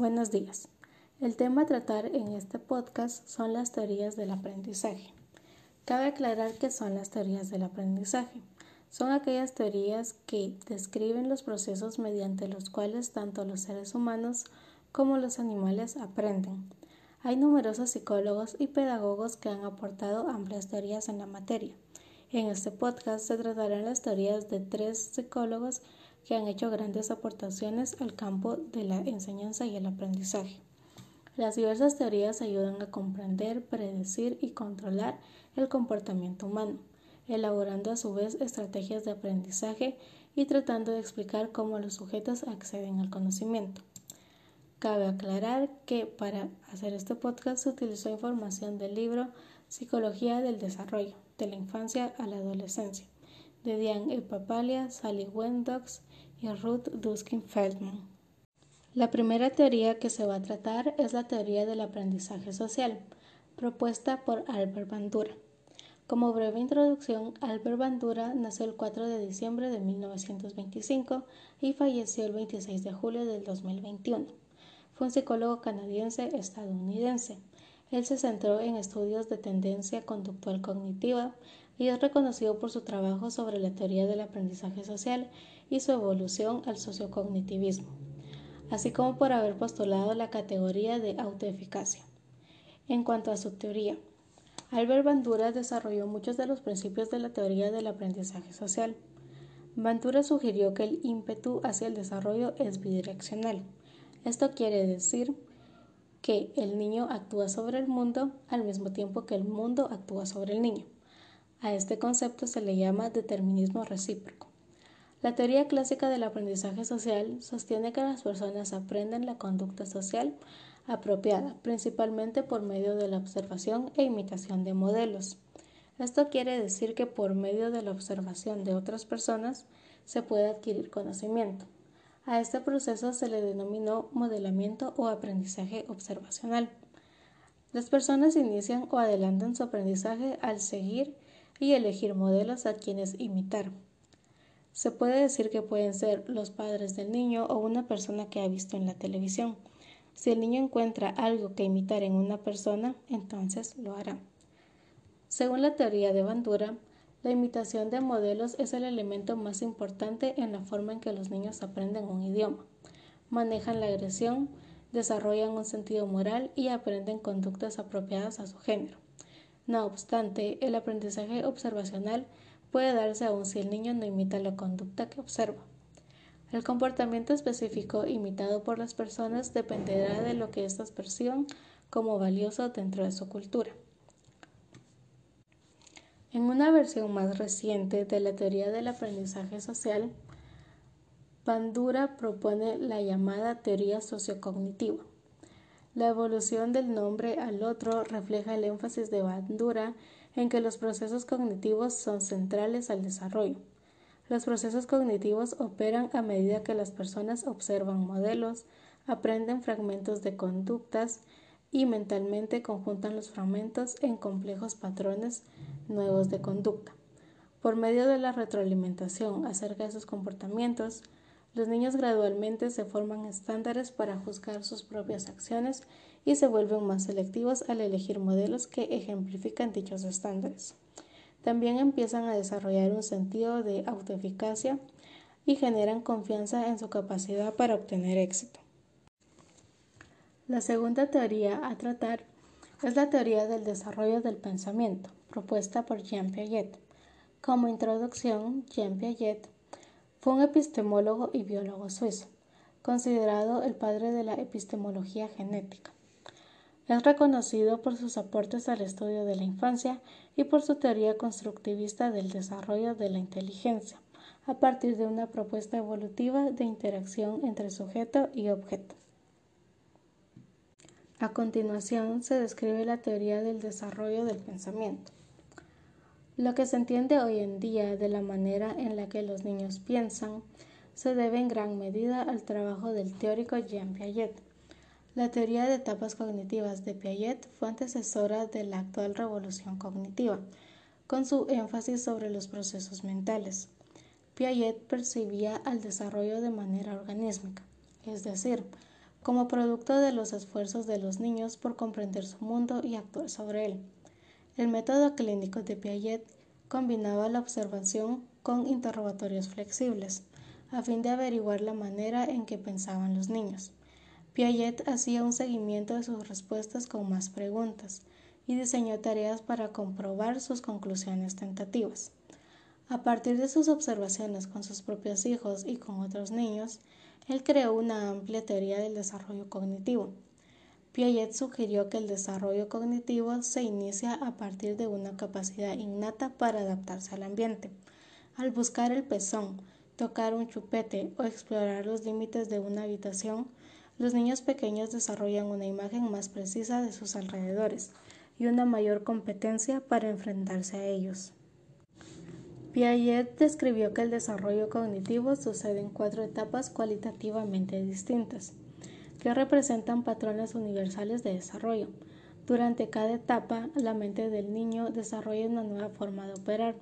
Buenos días. El tema a tratar en este podcast son las teorías del aprendizaje. Cabe aclarar que son las teorías del aprendizaje. Son aquellas teorías que describen los procesos mediante los cuales tanto los seres humanos como los animales aprenden. Hay numerosos psicólogos y pedagogos que han aportado amplias teorías en la materia. En este podcast se tratarán las teorías de tres psicólogos que han hecho grandes aportaciones al campo de la enseñanza y el aprendizaje. Las diversas teorías ayudan a comprender, predecir y controlar el comportamiento humano, elaborando a su vez estrategias de aprendizaje y tratando de explicar cómo los sujetos acceden al conocimiento. Cabe aclarar que para hacer este podcast se utilizó información del libro Psicología del Desarrollo, de la infancia a la adolescencia, de Diane E. Papalia, Sally Wendox y Ruth Duskin Feldman. La primera teoría que se va a tratar es la teoría del aprendizaje social, propuesta por Albert Bandura. Como breve introducción, Albert Bandura nació el 4 de diciembre de 1925 y falleció el 26 de julio del 2021. Fue un psicólogo canadiense estadounidense. Él se centró en estudios de tendencia conductual cognitiva y es reconocido por su trabajo sobre la teoría del aprendizaje social y su evolución al sociocognitivismo, así como por haber postulado la categoría de autoeficacia. En cuanto a su teoría, Albert Bandura desarrolló muchos de los principios de la teoría del aprendizaje social. Bandura sugirió que el ímpetu hacia el desarrollo es bidireccional. Esto quiere decir que el niño actúa sobre el mundo al mismo tiempo que el mundo actúa sobre el niño. A este concepto se le llama determinismo recíproco. La teoría clásica del aprendizaje social sostiene que las personas aprenden la conducta social apropiada, principalmente por medio de la observación e imitación de modelos. Esto quiere decir que por medio de la observación de otras personas se puede adquirir conocimiento. A este proceso se le denominó modelamiento o aprendizaje observacional. Las personas inician o adelantan su aprendizaje al seguir y elegir modelos a quienes imitar. Se puede decir que pueden ser los padres del niño o una persona que ha visto en la televisión. Si el niño encuentra algo que imitar en una persona, entonces lo hará. Según la teoría de Bandura, la imitación de modelos es el elemento más importante en la forma en que los niños aprenden un idioma. Manejan la agresión, desarrollan un sentido moral y aprenden conductas apropiadas a su género. No obstante, el aprendizaje observacional puede darse aún si el niño no imita la conducta que observa. El comportamiento específico imitado por las personas dependerá de lo que éstas perciban como valioso dentro de su cultura. En una versión más reciente de la teoría del aprendizaje social, Bandura propone la llamada teoría sociocognitiva. La evolución del nombre al otro refleja el énfasis de Bandura en que los procesos cognitivos son centrales al desarrollo. Los procesos cognitivos operan a medida que las personas observan modelos, aprenden fragmentos de conductas y mentalmente conjuntan los fragmentos en complejos patrones nuevos de conducta. Por medio de la retroalimentación acerca de sus comportamientos, los niños gradualmente se forman estándares para juzgar sus propias acciones y se vuelven más selectivos al elegir modelos que ejemplifican dichos estándares. También empiezan a desarrollar un sentido de autoeficacia y generan confianza en su capacidad para obtener éxito. La segunda teoría a tratar es la teoría del desarrollo del pensamiento, propuesta por Jean Piaget. Como introducción, Jean Piaget fue un epistemólogo y biólogo suizo, considerado el padre de la epistemología genética. Es reconocido por sus aportes al estudio de la infancia y por su teoría constructivista del desarrollo de la inteligencia, a partir de una propuesta evolutiva de interacción entre sujeto y objeto. A continuación se describe la teoría del desarrollo del pensamiento. Lo que se entiende hoy en día de la manera en la que los niños piensan se debe en gran medida al trabajo del teórico Jean Piaget. La teoría de etapas cognitivas de Piaget fue antecesora de la actual revolución cognitiva, con su énfasis sobre los procesos mentales. Piaget percibía al desarrollo de manera organísmica, es decir, como producto de los esfuerzos de los niños por comprender su mundo y actuar sobre él. El método clínico de Piaget combinaba la observación con interrogatorios flexibles, a fin de averiguar la manera en que pensaban los niños. Piaget hacía un seguimiento de sus respuestas con más preguntas y diseñó tareas para comprobar sus conclusiones tentativas. A partir de sus observaciones con sus propios hijos y con otros niños, él creó una amplia teoría del desarrollo cognitivo. Piaget sugirió que el desarrollo cognitivo se inicia a partir de una capacidad innata para adaptarse al ambiente. Al buscar el pezón, tocar un chupete o explorar los límites de una habitación, los niños pequeños desarrollan una imagen más precisa de sus alrededores y una mayor competencia para enfrentarse a ellos. Piaget describió que el desarrollo cognitivo sucede en cuatro etapas cualitativamente distintas, que representan patrones universales de desarrollo. Durante cada etapa, la mente del niño desarrolla una nueva forma de operar,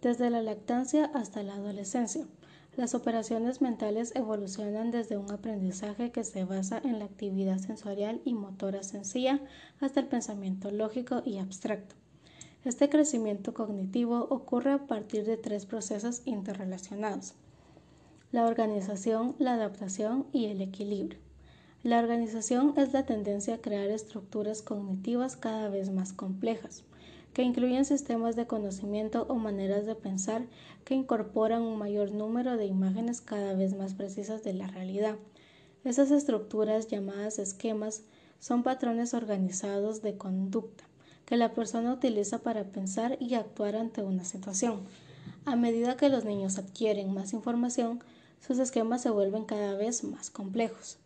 desde la lactancia hasta la adolescencia. Las operaciones mentales evolucionan desde un aprendizaje que se basa en la actividad sensorial y motora sencilla hasta el pensamiento lógico y abstracto. Este crecimiento cognitivo ocurre a partir de tres procesos interrelacionados. La organización, la adaptación y el equilibrio. La organización es la tendencia a crear estructuras cognitivas cada vez más complejas que incluyen sistemas de conocimiento o maneras de pensar que incorporan un mayor número de imágenes cada vez más precisas de la realidad. Esas estructuras llamadas esquemas son patrones organizados de conducta que la persona utiliza para pensar y actuar ante una situación. A medida que los niños adquieren más información, sus esquemas se vuelven cada vez más complejos.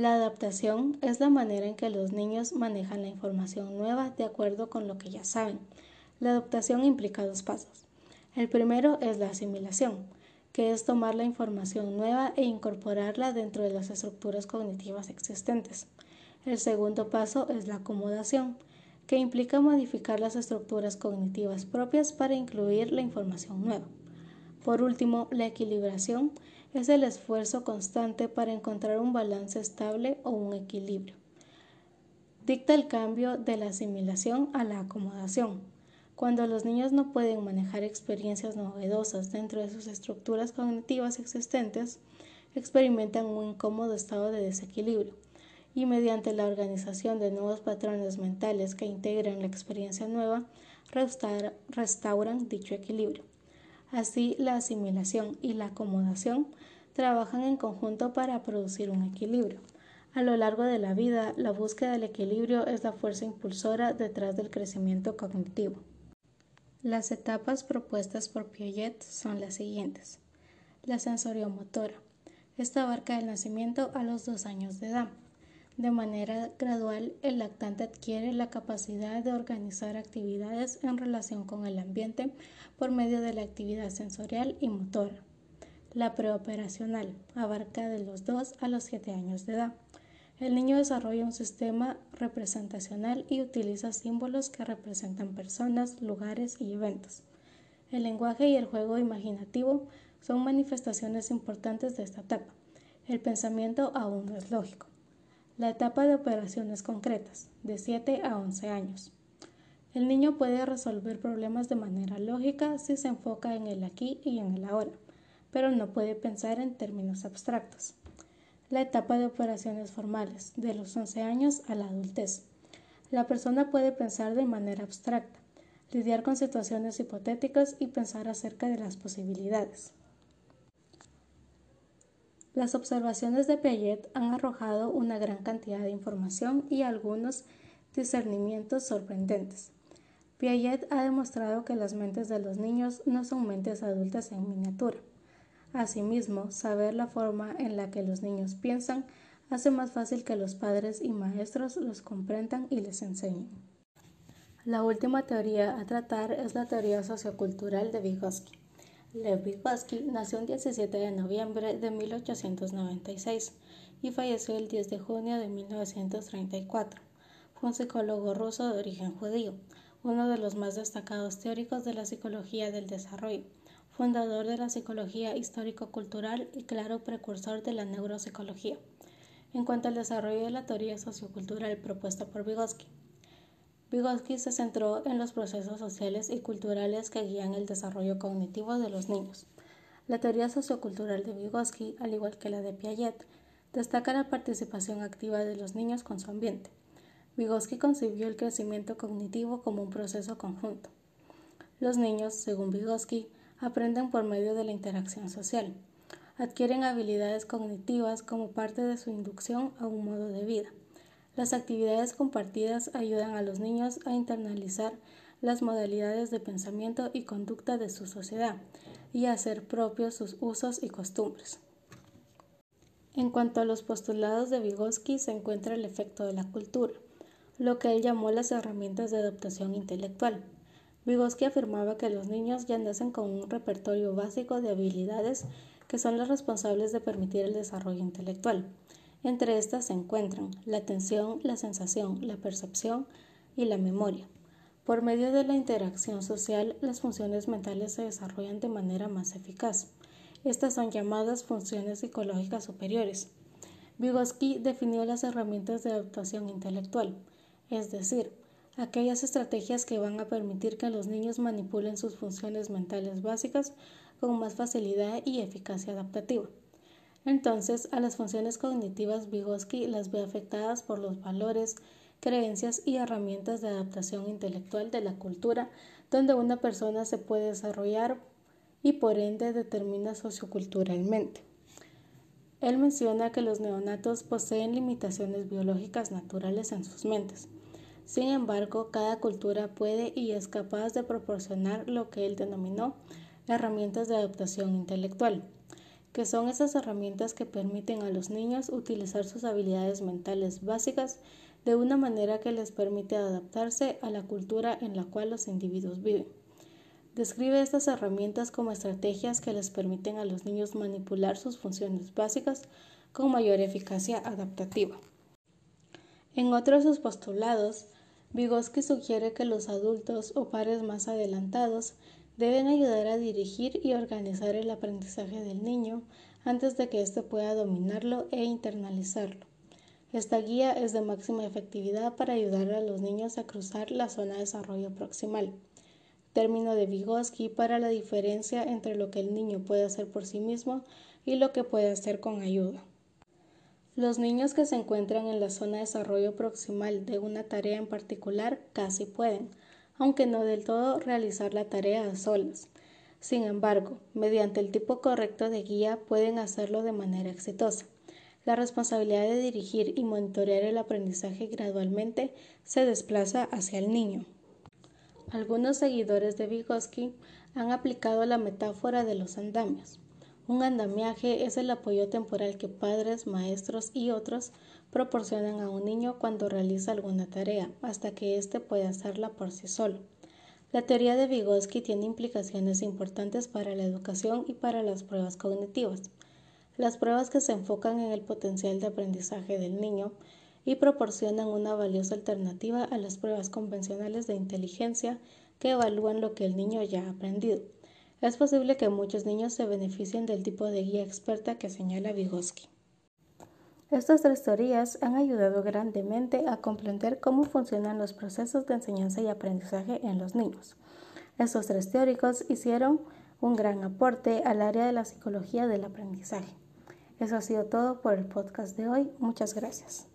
La adaptación es la manera en que los niños manejan la información nueva de acuerdo con lo que ya saben. La adaptación implica dos pasos. El primero es la asimilación, que es tomar la información nueva e incorporarla dentro de las estructuras cognitivas existentes. El segundo paso es la acomodación, que implica modificar las estructuras cognitivas propias para incluir la información nueva. Por último, la equilibración es el esfuerzo constante para encontrar un balance estable o un equilibrio. Dicta el cambio de la asimilación a la acomodación. Cuando los niños no pueden manejar experiencias novedosas dentro de sus estructuras cognitivas existentes, experimentan un incómodo estado de desequilibrio y mediante la organización de nuevos patrones mentales que integran la experiencia nueva, restauran dicho equilibrio. Así, la asimilación y la acomodación trabajan en conjunto para producir un equilibrio. A lo largo de la vida, la búsqueda del equilibrio es la fuerza impulsora detrás del crecimiento cognitivo. Las etapas propuestas por Piaget son las siguientes. La sensoriomotora. Esta abarca el nacimiento a los dos años de edad. De manera gradual, el lactante adquiere la capacidad de organizar actividades en relación con el ambiente por medio de la actividad sensorial y motora. La preoperacional abarca de los 2 a los 7 años de edad. El niño desarrolla un sistema representacional y utiliza símbolos que representan personas, lugares y eventos. El lenguaje y el juego imaginativo son manifestaciones importantes de esta etapa. El pensamiento aún no es lógico la etapa de operaciones concretas, de 7 a 11 años. El niño puede resolver problemas de manera lógica si se enfoca en el aquí y en el ahora, pero no puede pensar en términos abstractos. La etapa de operaciones formales, de los 11 años a la adultez. La persona puede pensar de manera abstracta, lidiar con situaciones hipotéticas y pensar acerca de las posibilidades. Las observaciones de Piaget han arrojado una gran cantidad de información y algunos discernimientos sorprendentes. Piaget ha demostrado que las mentes de los niños no son mentes adultas en miniatura. Asimismo, saber la forma en la que los niños piensan hace más fácil que los padres y maestros los comprendan y les enseñen. La última teoría a tratar es la teoría sociocultural de Vygotsky. Lev Vygotsky nació el 17 de noviembre de 1896 y falleció el 10 de junio de 1934. Fue un psicólogo ruso de origen judío, uno de los más destacados teóricos de la psicología del desarrollo, fundador de la psicología histórico-cultural y claro precursor de la neuropsicología. en cuanto al desarrollo de la teoría sociocultural propuesta por Vygotsky. Vygotsky se centró en los procesos sociales y culturales que guían el desarrollo cognitivo de los niños. La teoría sociocultural de Vygotsky, al igual que la de Piaget, destaca la participación activa de los niños con su ambiente. Vygotsky concibió el crecimiento cognitivo como un proceso conjunto. Los niños, según Vygotsky, aprenden por medio de la interacción social. Adquieren habilidades cognitivas como parte de su inducción a un modo de vida. Las actividades compartidas ayudan a los niños a internalizar las modalidades de pensamiento y conducta de su sociedad y a hacer propios sus usos y costumbres. En cuanto a los postulados de Vygotsky se encuentra el efecto de la cultura, lo que él llamó las herramientas de adaptación intelectual. Vygotsky afirmaba que los niños ya nacen con un repertorio básico de habilidades que son las responsables de permitir el desarrollo intelectual. Entre estas se encuentran la atención, la sensación, la percepción y la memoria. Por medio de la interacción social, las funciones mentales se desarrollan de manera más eficaz. Estas son llamadas funciones psicológicas superiores. Vygotsky definió las herramientas de adaptación intelectual, es decir, aquellas estrategias que van a permitir que los niños manipulen sus funciones mentales básicas con más facilidad y eficacia adaptativa. Entonces, a las funciones cognitivas Vygotsky las ve afectadas por los valores, creencias y herramientas de adaptación intelectual de la cultura donde una persona se puede desarrollar y por ende determina socioculturalmente. Él menciona que los neonatos poseen limitaciones biológicas naturales en sus mentes. Sin embargo, cada cultura puede y es capaz de proporcionar lo que él denominó herramientas de adaptación intelectual que son esas herramientas que permiten a los niños utilizar sus habilidades mentales básicas de una manera que les permite adaptarse a la cultura en la cual los individuos viven. Describe estas herramientas como estrategias que les permiten a los niños manipular sus funciones básicas con mayor eficacia adaptativa. En otro de sus postulados, Vygotsky sugiere que los adultos o pares más adelantados deben ayudar a dirigir y organizar el aprendizaje del niño antes de que éste pueda dominarlo e internalizarlo. Esta guía es de máxima efectividad para ayudar a los niños a cruzar la zona de desarrollo proximal, término de Vygotsky para la diferencia entre lo que el niño puede hacer por sí mismo y lo que puede hacer con ayuda. Los niños que se encuentran en la zona de desarrollo proximal de una tarea en particular casi pueden, aunque no del todo realizar la tarea a solas. Sin embargo, mediante el tipo correcto de guía pueden hacerlo de manera exitosa. La responsabilidad de dirigir y monitorear el aprendizaje gradualmente se desplaza hacia el niño. Algunos seguidores de Vygotsky han aplicado la metáfora de los andamios. Un andamiaje es el apoyo temporal que padres, maestros y otros proporcionan a un niño cuando realiza alguna tarea, hasta que éste puede hacerla por sí solo. La teoría de Vygotsky tiene implicaciones importantes para la educación y para las pruebas cognitivas. Las pruebas que se enfocan en el potencial de aprendizaje del niño y proporcionan una valiosa alternativa a las pruebas convencionales de inteligencia que evalúan lo que el niño ya ha aprendido. Es posible que muchos niños se beneficien del tipo de guía experta que señala Vygotsky. Estas tres teorías han ayudado grandemente a comprender cómo funcionan los procesos de enseñanza y aprendizaje en los niños. Estos tres teóricos hicieron un gran aporte al área de la psicología del aprendizaje. Eso ha sido todo por el podcast de hoy. Muchas gracias.